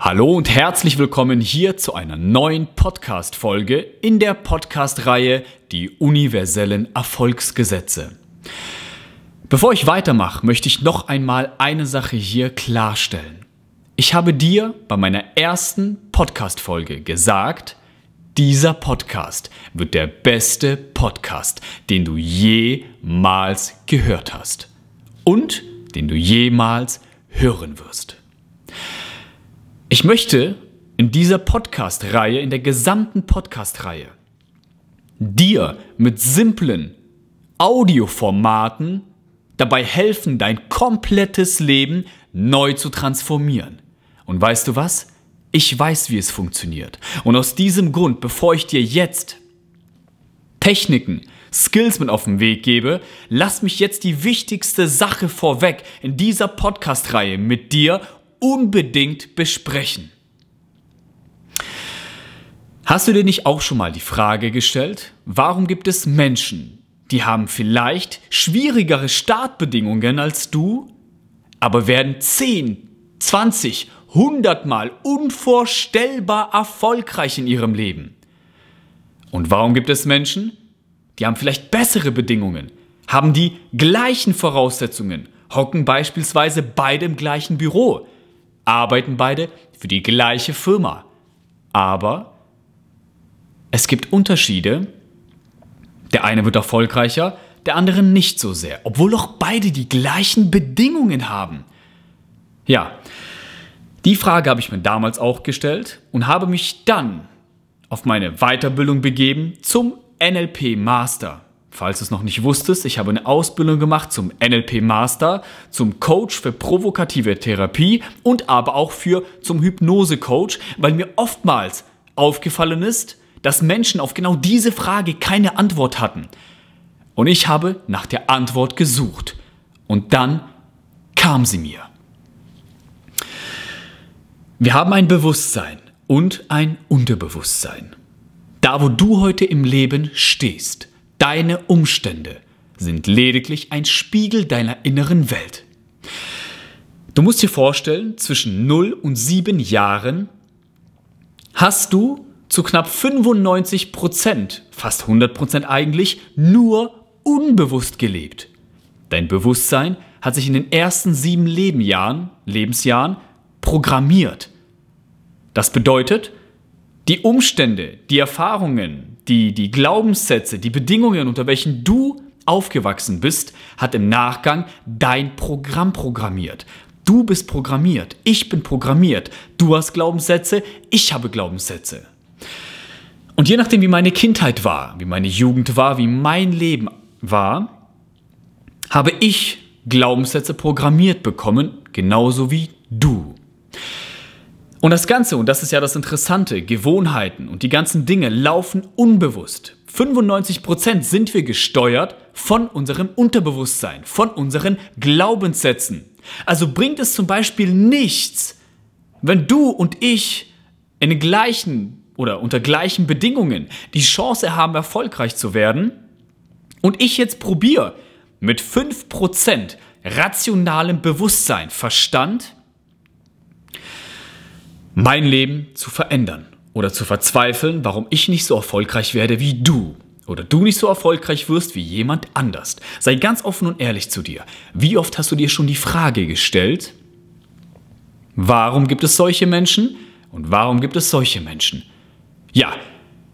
Hallo und herzlich willkommen hier zu einer neuen Podcast-Folge in der Podcast-Reihe Die universellen Erfolgsgesetze. Bevor ich weitermache, möchte ich noch einmal eine Sache hier klarstellen. Ich habe dir bei meiner ersten Podcast-Folge gesagt, dieser Podcast wird der beste Podcast, den du jemals gehört hast und den du jemals hören wirst. Ich möchte in dieser Podcast-Reihe, in der gesamten Podcast-Reihe, dir mit simplen Audioformaten dabei helfen, dein komplettes Leben neu zu transformieren. Und weißt du was? Ich weiß, wie es funktioniert. Und aus diesem Grund, bevor ich dir jetzt Techniken, Skills mit auf den Weg gebe, lass mich jetzt die wichtigste Sache vorweg in dieser Podcast-Reihe mit dir unbedingt besprechen. Hast du dir nicht auch schon mal die Frage gestellt, warum gibt es Menschen, die haben vielleicht schwierigere Startbedingungen als du, aber werden 10, 20, 100 Mal unvorstellbar erfolgreich in ihrem Leben? Und warum gibt es Menschen, die haben vielleicht bessere Bedingungen, haben die gleichen Voraussetzungen, hocken beispielsweise beide im gleichen Büro, arbeiten beide für die gleiche Firma. Aber es gibt Unterschiede. Der eine wird erfolgreicher, der andere nicht so sehr, obwohl doch beide die gleichen Bedingungen haben. Ja, die Frage habe ich mir damals auch gestellt und habe mich dann auf meine Weiterbildung begeben zum NLP Master. Falls du es noch nicht wusstest, ich habe eine Ausbildung gemacht zum NLP Master, zum Coach für provokative Therapie und aber auch für zum Hypnose Coach, weil mir oftmals aufgefallen ist, dass Menschen auf genau diese Frage keine Antwort hatten. Und ich habe nach der Antwort gesucht. Und dann kam sie mir. Wir haben ein Bewusstsein und ein Unterbewusstsein. Da, wo du heute im Leben stehst, Deine Umstände sind lediglich ein Spiegel deiner inneren Welt. Du musst dir vorstellen, zwischen 0 und 7 Jahren hast du zu knapp 95 Prozent, fast 100 Prozent eigentlich, nur unbewusst gelebt. Dein Bewusstsein hat sich in den ersten sieben Lebenjahren, Lebensjahren programmiert. Das bedeutet, die Umstände, die Erfahrungen, die, die Glaubenssätze, die Bedingungen, unter welchen du aufgewachsen bist, hat im Nachgang dein Programm programmiert. Du bist programmiert, ich bin programmiert, du hast Glaubenssätze, ich habe Glaubenssätze. Und je nachdem, wie meine Kindheit war, wie meine Jugend war, wie mein Leben war, habe ich Glaubenssätze programmiert bekommen, genauso wie du. Und das Ganze, und das ist ja das Interessante, Gewohnheiten und die ganzen Dinge laufen unbewusst. 95% sind wir gesteuert von unserem Unterbewusstsein, von unseren Glaubenssätzen. Also bringt es zum Beispiel nichts, wenn du und ich in den gleichen oder unter gleichen Bedingungen die Chance haben, erfolgreich zu werden und ich jetzt probiere mit 5% rationalem Bewusstsein, Verstand, mein Leben zu verändern oder zu verzweifeln, warum ich nicht so erfolgreich werde wie du oder du nicht so erfolgreich wirst wie jemand anders. Sei ganz offen und ehrlich zu dir. Wie oft hast du dir schon die Frage gestellt, warum gibt es solche Menschen und warum gibt es solche Menschen? Ja,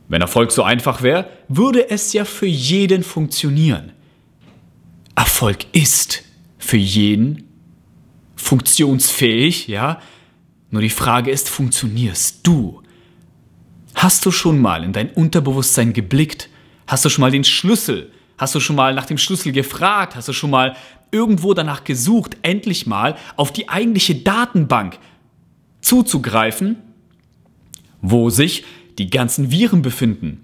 wenn Erfolg so einfach wäre, würde es ja für jeden funktionieren. Erfolg ist für jeden funktionsfähig, ja, nur die Frage ist, funktionierst du? Hast du schon mal in dein Unterbewusstsein geblickt? Hast du schon mal den Schlüssel? Hast du schon mal nach dem Schlüssel gefragt? Hast du schon mal irgendwo danach gesucht, endlich mal auf die eigentliche Datenbank zuzugreifen, wo sich die ganzen Viren befinden?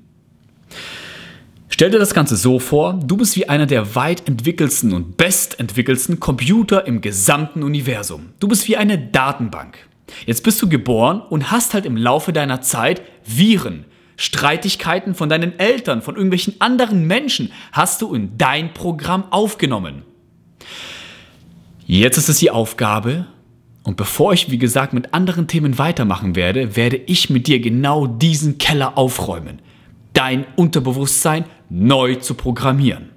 Stell dir das Ganze so vor, du bist wie einer der weit entwickelsten und bestentwickelsten Computer im gesamten Universum. Du bist wie eine Datenbank. Jetzt bist du geboren und hast halt im Laufe deiner Zeit Viren, Streitigkeiten von deinen Eltern, von irgendwelchen anderen Menschen hast du in dein Programm aufgenommen. Jetzt ist es die Aufgabe, Und bevor ich, wie gesagt, mit anderen Themen weitermachen werde, werde ich mit dir genau diesen Keller aufräumen. Dein Unterbewusstsein neu zu programmieren.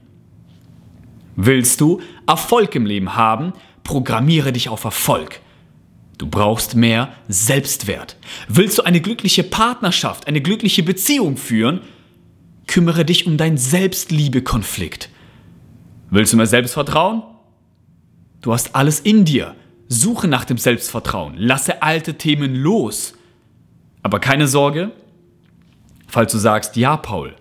Willst du Erfolg im Leben haben, programmiere dich auf Erfolg. Du brauchst mehr Selbstwert. Willst du eine glückliche Partnerschaft, eine glückliche Beziehung führen, kümmere dich um deinen Selbstliebekonflikt. Willst du mehr Selbstvertrauen? Du hast alles in dir. Suche nach dem Selbstvertrauen. Lasse alte Themen los. Aber keine Sorge, falls du sagst, ja, Paul.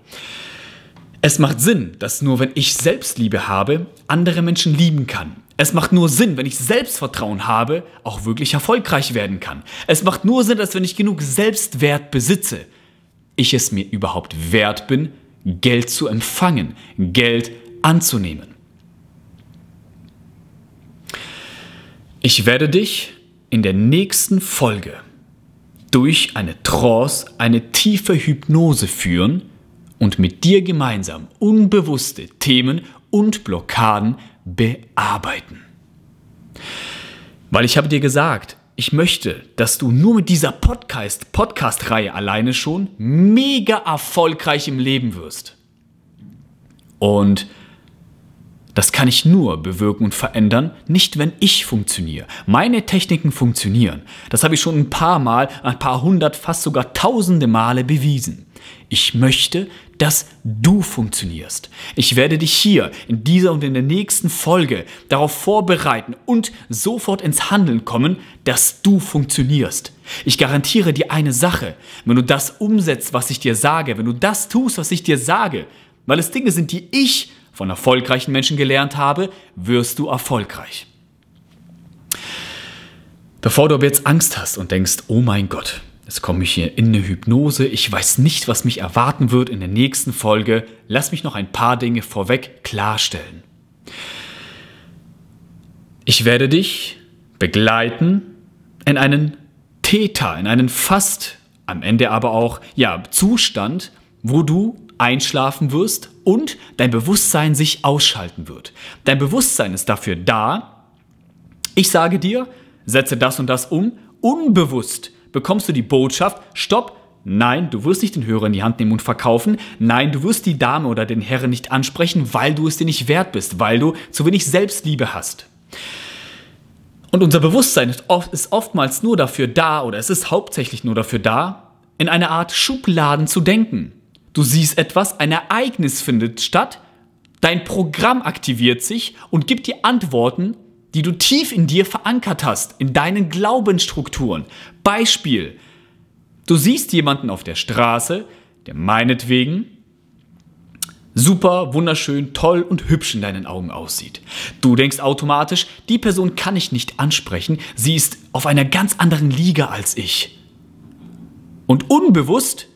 Es macht Sinn, dass nur wenn ich Selbstliebe habe, andere Menschen lieben kann. Es macht nur Sinn, wenn ich Selbstvertrauen habe, auch wirklich erfolgreich werden kann. Es macht nur Sinn, dass wenn ich genug Selbstwert besitze, ich es mir überhaupt wert bin, Geld zu empfangen, Geld anzunehmen. Ich werde dich in der nächsten Folge durch eine Trance, eine tiefe Hypnose führen und mit dir gemeinsam unbewusste Themen und Blockaden bearbeiten. Weil ich habe dir gesagt, ich möchte, dass du nur mit dieser Podcast, Podcast-Reihe alleine schon mega erfolgreich im Leben wirst. Und das kann ich nur bewirken und verändern, nicht wenn ich funktioniere. Meine Techniken funktionieren. Das habe ich schon ein paar Mal, ein paar hundert, fast sogar tausende Male bewiesen. Ich möchte, dass du funktionierst. Ich werde dich hier in dieser und in der nächsten Folge darauf vorbereiten und sofort ins Handeln kommen, dass du funktionierst. Ich garantiere dir eine Sache, wenn du das umsetzt, was ich dir sage, wenn du das tust, was ich dir sage, weil es Dinge sind, die ich von erfolgreichen Menschen gelernt habe, wirst du erfolgreich. Bevor du aber jetzt Angst hast und denkst, oh mein Gott, jetzt komme ich hier in eine Hypnose, ich weiß nicht, was mich erwarten wird in der nächsten Folge, lass mich noch ein paar Dinge vorweg klarstellen. Ich werde dich begleiten in einen Theta, in einen fast am Ende aber auch ja Zustand, wo du einschlafen wirst und dein Bewusstsein sich ausschalten wird. Dein Bewusstsein ist dafür da. Ich sage dir, setze das und das um. Unbewusst bekommst du die Botschaft, stopp, nein, du wirst nicht den Hörer in die Hand nehmen und verkaufen. Nein, du wirst die Dame oder den Herren nicht ansprechen, weil du es dir nicht wert bist, weil du zu wenig Selbstliebe hast. Und unser Bewusstsein ist, ist oftmals nur dafür da, oder es ist hauptsächlich nur dafür da, in eine Art Schubladen zu denken. Du siehst etwas, ein Ereignis findet statt, dein Programm aktiviert sich und gibt dir Antworten, die du tief in dir verankert hast, in deinen Glaubensstrukturen. Beispiel, du siehst jemanden auf der Straße, der meinetwegen super, wunderschön, toll und hübsch in deinen Augen aussieht. Du denkst automatisch, die Person kann ich nicht ansprechen, sie ist auf einer ganz anderen Liga als ich. Und unbewusst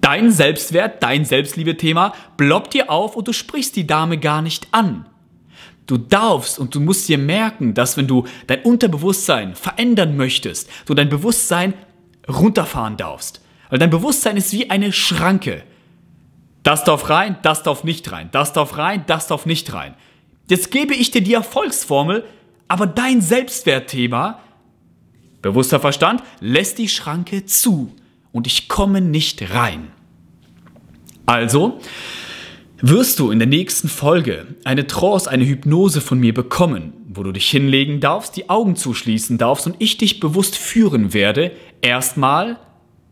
Dein Selbstwert, dein Selbstliebe-Thema bloppt dir auf und du sprichst die Dame gar nicht an. Du darfst und du musst dir merken, dass wenn du dein Unterbewusstsein verändern möchtest, du dein Bewusstsein runterfahren darfst. Weil dein Bewusstsein ist wie eine Schranke. Das darf rein, das darf nicht rein, das darf rein, das darf nicht rein. Jetzt gebe ich dir die Erfolgsformel, aber dein Selbstwertthema, bewusster Verstand, lässt die Schranke zu und ich komme nicht rein. Also wirst du in der nächsten Folge eine Trance, eine Hypnose von mir bekommen, wo du dich hinlegen darfst, die Augen zuschließen darfst und ich dich bewusst führen werde, erstmal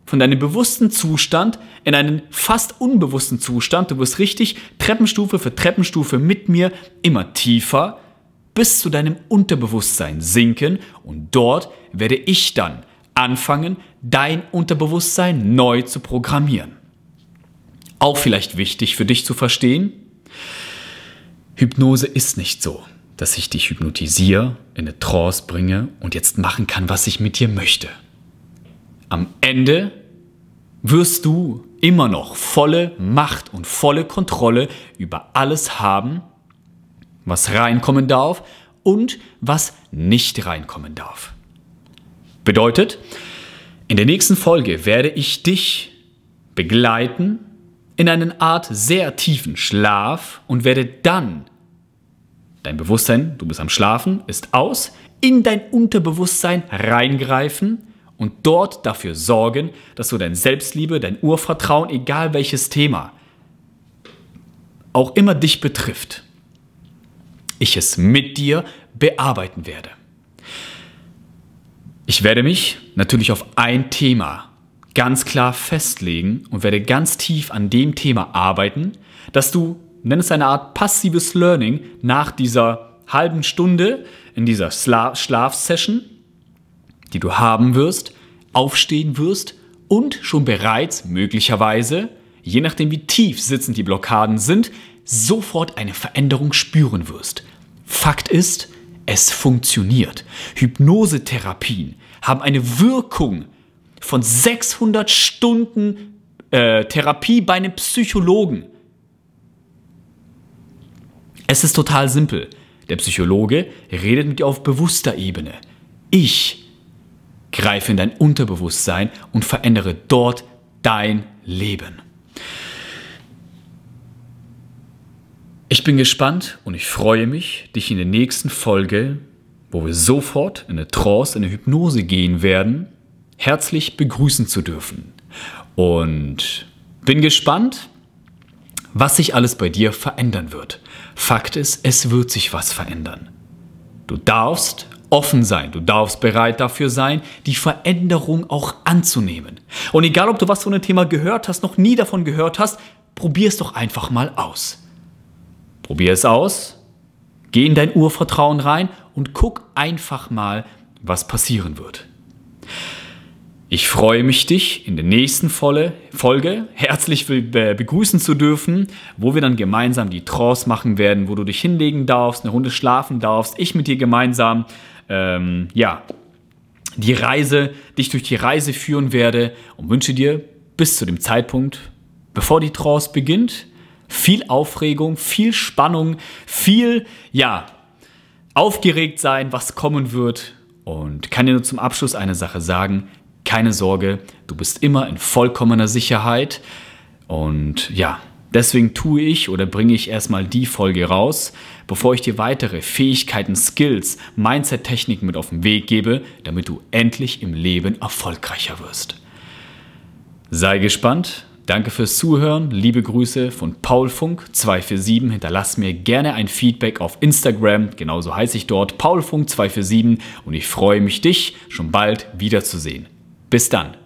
von deinem bewussten Zustand in einen fast unbewussten Zustand. Du wirst richtig Treppenstufe für Treppenstufe mit mir immer tiefer bis zu deinem Unterbewusstsein sinken und dort werde ich dann anfangen, dein Unterbewusstsein neu zu programmieren. Auch vielleicht wichtig für dich zu verstehen, Hypnose ist nicht so, dass ich dich hypnotisiere, in eine Trance bringe und jetzt machen kann, was ich mit dir möchte. Am Ende wirst du immer noch volle Macht und volle Kontrolle über alles haben, was reinkommen darf und was nicht reinkommen darf. Bedeutet, in der nächsten Folge werde ich dich begleiten in eine Art sehr tiefen Schlaf und werde dann, dein Bewusstsein, du bist am Schlafen, ist aus, in dein Unterbewusstsein reingreifen und dort dafür sorgen, dass du dein Selbstliebe, dein Urvertrauen, egal welches Thema, auch immer dich betrifft, ich es mit dir bearbeiten werde. Ich werde mich natürlich auf ein Thema ganz klar festlegen und werde ganz tief an dem Thema arbeiten, dass du, nenn es eine Art passives Learning, nach dieser halben Stunde in dieser Schlafsession, die du haben wirst, aufstehen wirst und schon bereits möglicherweise, je nachdem wie tief sitzend die Blockaden sind, sofort eine Veränderung spüren wirst. Fakt ist, es funktioniert. Hypnosetherapien haben eine Wirkung von 600 Stunden äh, Therapie bei einem Psychologen. Es ist total simpel. Der Psychologe redet mit dir auf bewusster Ebene. Ich greife in dein Unterbewusstsein und verändere dort dein Leben. Ich bin gespannt und ich freue mich, dich in der nächsten Folge, wo wir sofort in eine Trance, in eine Hypnose gehen werden, herzlich begrüßen zu dürfen. Und bin gespannt, was sich alles bei dir verändern wird. Fakt ist, es wird sich was verändern. Du darfst offen sein, du darfst bereit dafür sein, die Veränderung auch anzunehmen. Und egal, ob du was von dem Thema gehört hast, noch nie davon gehört hast, probier es doch einfach mal aus. Probier es aus, geh in dein Urvertrauen rein und guck einfach mal, was passieren wird. Ich freue mich, dich in der nächsten Folge herzlich begrüßen zu dürfen, wo wir dann gemeinsam die Trance machen werden, wo du dich hinlegen darfst, eine Runde schlafen darfst, ich mit dir gemeinsam, ähm, ja, die Reise, dich durch die Reise führen werde und wünsche dir bis zu dem Zeitpunkt, bevor die Trance beginnt, viel Aufregung, viel Spannung, viel, ja, aufgeregt sein, was kommen wird. Und kann dir nur zum Abschluss eine Sache sagen. Keine Sorge, du bist immer in vollkommener Sicherheit. Und ja, deswegen tue ich oder bringe ich erstmal die Folge raus, bevor ich dir weitere Fähigkeiten, Skills, Mindset-Techniken mit auf den Weg gebe, damit du endlich im Leben erfolgreicher wirst. Sei gespannt Danke fürs Zuhören. Liebe Grüße von Paul Funk 247. Hinterlass mir gerne ein Feedback auf Instagram. Genauso heiße ich dort Paul Funk 247 und ich freue mich, dich schon bald wiederzusehen. Bis dann.